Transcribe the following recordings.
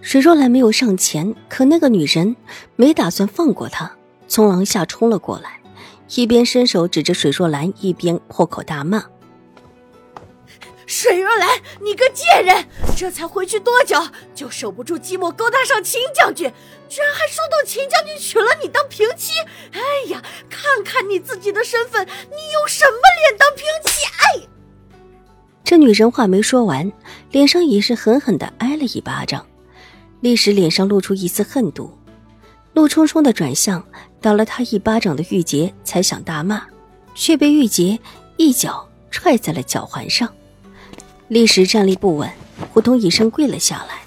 水若兰没有上前，可那个女人没打算放过她，从廊下冲了过来，一边伸手指着水若兰，一边破口大骂：“水若兰，你个贱人！这才回去多久，就守不住寂寞，勾搭上秦将军，居然还说动秦将军娶了你当平妻！哎呀，看看你自己的身份，你有什么脸当平妻？哎！”这女人话没说完，脸上已是狠狠的挨了一巴掌。立时脸上露出一丝恨毒，怒冲冲的转向打了他一巴掌的玉洁，才想大骂，却被玉洁一脚踹在了脚踝上，历时站立不稳，扑通一声跪了下来。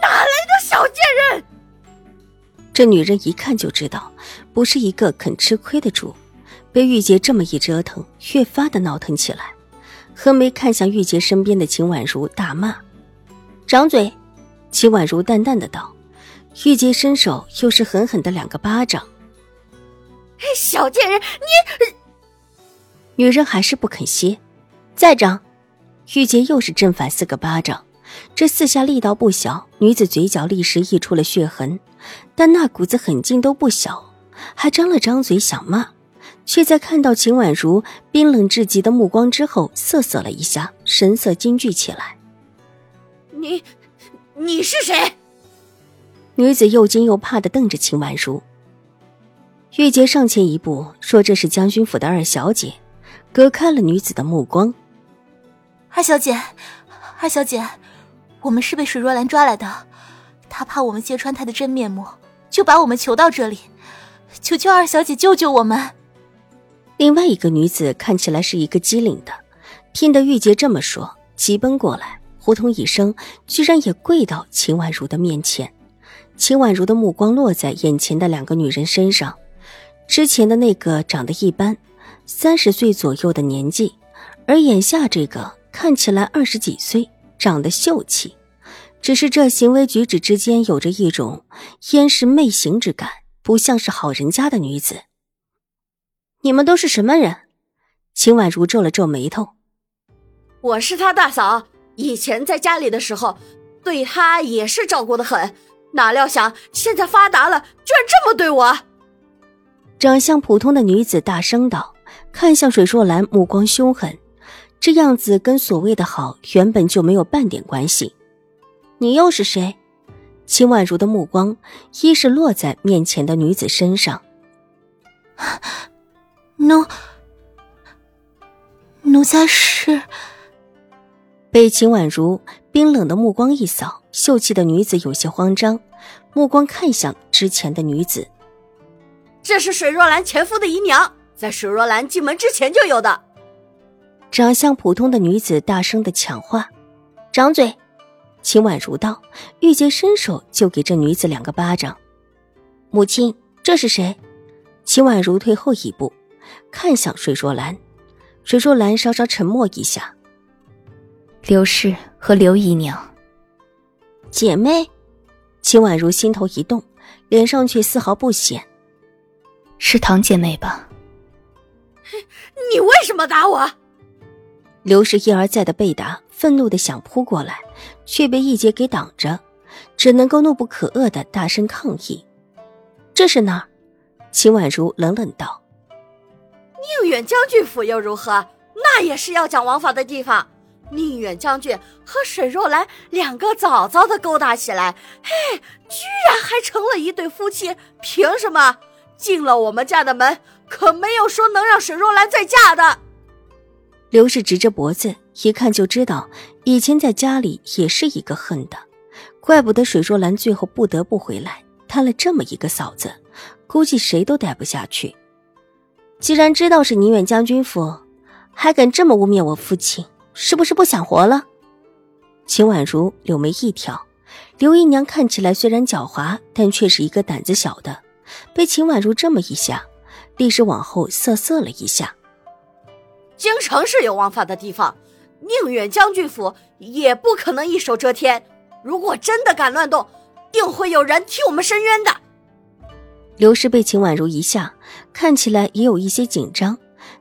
哪来的小贱人？这女人一看就知道，不是一个肯吃亏的主，被玉洁这么一折腾，越发的闹腾起来，何梅看向玉洁身边的秦婉如，大骂。掌嘴，秦婉如淡淡的道。玉洁伸手又是狠狠的两个巴掌。小贱人，你！女人还是不肯歇，再掌。玉洁又是正反四个巴掌，这四下力道不小，女子嘴角立时溢出了血痕，但那股子狠劲都不小，还张了张嘴想骂，却在看到秦婉如冰冷至极的目光之后，瑟瑟了一下，神色惊惧起来。你，你是谁？女子又惊又怕的瞪着秦婉如。玉洁上前一步说：“这是将军府的二小姐。”隔开了女子的目光。二小姐，二小姐，我们是被水若兰抓来的，她怕我们揭穿她的真面目，就把我们囚到这里，求求二小姐救救我们。另外一个女子看起来是一个机灵的，听得玉洁这么说，急奔过来。扑通一声，居然也跪到秦婉如的面前。秦婉如的目光落在眼前的两个女人身上，之前的那个长得一般，三十岁左右的年纪，而眼下这个看起来二十几岁，长得秀气，只是这行为举止之间有着一种烟视媚行之感，不像是好人家的女子。你们都是什么人？秦婉如皱了皱眉头。我是他大嫂。以前在家里的时候，对他也是照顾的很，哪料想现在发达了，居然这么对我。长相普通的女子大声道，看向水若兰，目光凶狠，这样子跟所谓的好原本就没有半点关系。你又是谁？秦婉如的目光一是落在面前的女子身上。奴，奴家是。被秦婉如冰冷的目光一扫，秀气的女子有些慌张，目光看向之前的女子。这是水若兰前夫的姨娘，在水若兰进门之前就有的。长相普通的女子大声的抢话：“掌嘴！”秦婉如道。玉洁伸手就给这女子两个巴掌。母亲，这是谁？秦婉如退后一步，看向水若兰。水若兰稍稍沉默一下。刘氏和刘姨娘，姐妹，秦婉如心头一动，脸上却丝毫不显。是堂姐妹吧？你为什么打我？刘氏一而再的被打，愤怒的想扑过来，却被一杰给挡着，只能够怒不可遏的大声抗议。这是哪儿？秦婉如冷冷道：“宁远将军府又如何？那也是要讲王法的地方。”宁远将军和水若兰两个早早的勾搭起来，嘿，居然还成了一对夫妻，凭什么进了我们家的门？可没有说能让水若兰再嫁的。刘氏直着脖子，一看就知道以前在家里也是一个恨的，怪不得水若兰最后不得不回来，摊了这么一个嫂子，估计谁都待不下去。既然知道是宁远将军府，还敢这么污蔑我父亲！是不是不想活了？秦婉如柳眉一挑，刘姨娘看起来虽然狡猾，但却是一个胆子小的。被秦婉如这么一下，立时往后瑟瑟了一下。京城是有王法的地方，宁远将军府也不可能一手遮天。如果真的敢乱动，定会有人替我们伸冤的。刘氏被秦婉如一下，看起来也有一些紧张，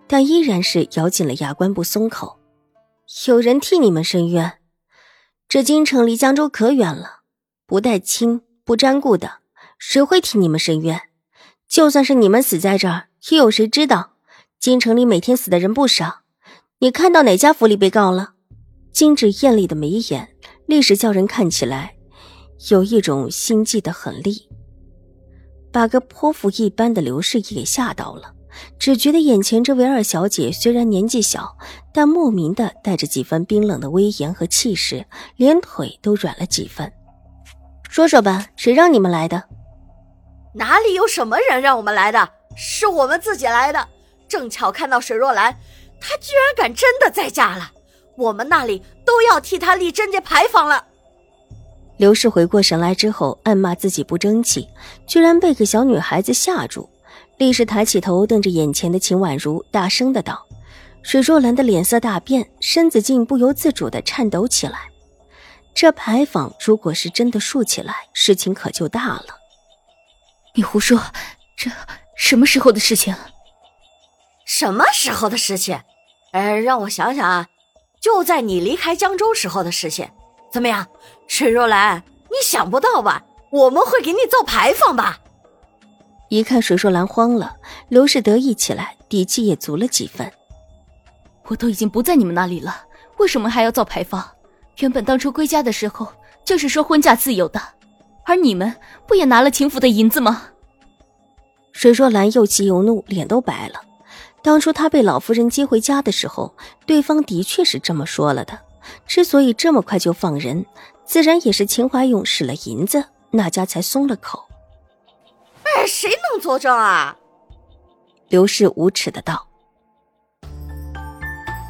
但依然是咬紧了牙关不松口。有人替你们伸冤？这京城离江州可远了，不带亲不沾故的，谁会替你们伸冤？就算是你们死在这儿，又有谁知道？京城里每天死的人不少，你看到哪家府里被告了？精致艳丽的眉眼，立时叫人看起来有一种心悸的狠厉，把个泼妇一般的刘氏也给吓到了。只觉得眼前这位二小姐虽然年纪小，但莫名的带着几分冰冷的威严和气势，连腿都软了几分。说说吧，谁让你们来的？哪里有什么人让我们来的？是我们自己来的。正巧看到水若兰，她居然敢真的再嫁了，我们那里都要替她立贞节牌坊了。刘氏回过神来之后，暗骂自己不争气，居然被个小女孩子吓住，立时抬起头瞪着眼前的秦婉如，大声的道：“水若兰的脸色大变，身子竟不由自主的颤抖起来。这牌坊如果是真的竖起来，事情可就大了。”你胡说，这什么时候的事情？什么时候的事情？呃，让我想想啊，就在你离开江州时候的事情。怎么样，水若兰，你想不到吧？我们会给你造牌坊吧？一看水若兰慌了，刘氏得意起来，底气也足了几分。我都已经不在你们那里了，为什么还要造牌坊？原本当初归家的时候就是说婚嫁自由的，而你们不也拿了秦府的银子吗？水若兰又气又怒，脸都白了。当初她被老夫人接回家的时候，对方的确是这么说了的。之所以这么快就放人，自然也是秦怀勇使了银子，那家才松了口。哎，谁能作证啊？刘氏无耻的道。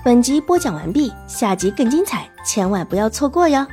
本集播讲完毕，下集更精彩，千万不要错过哟。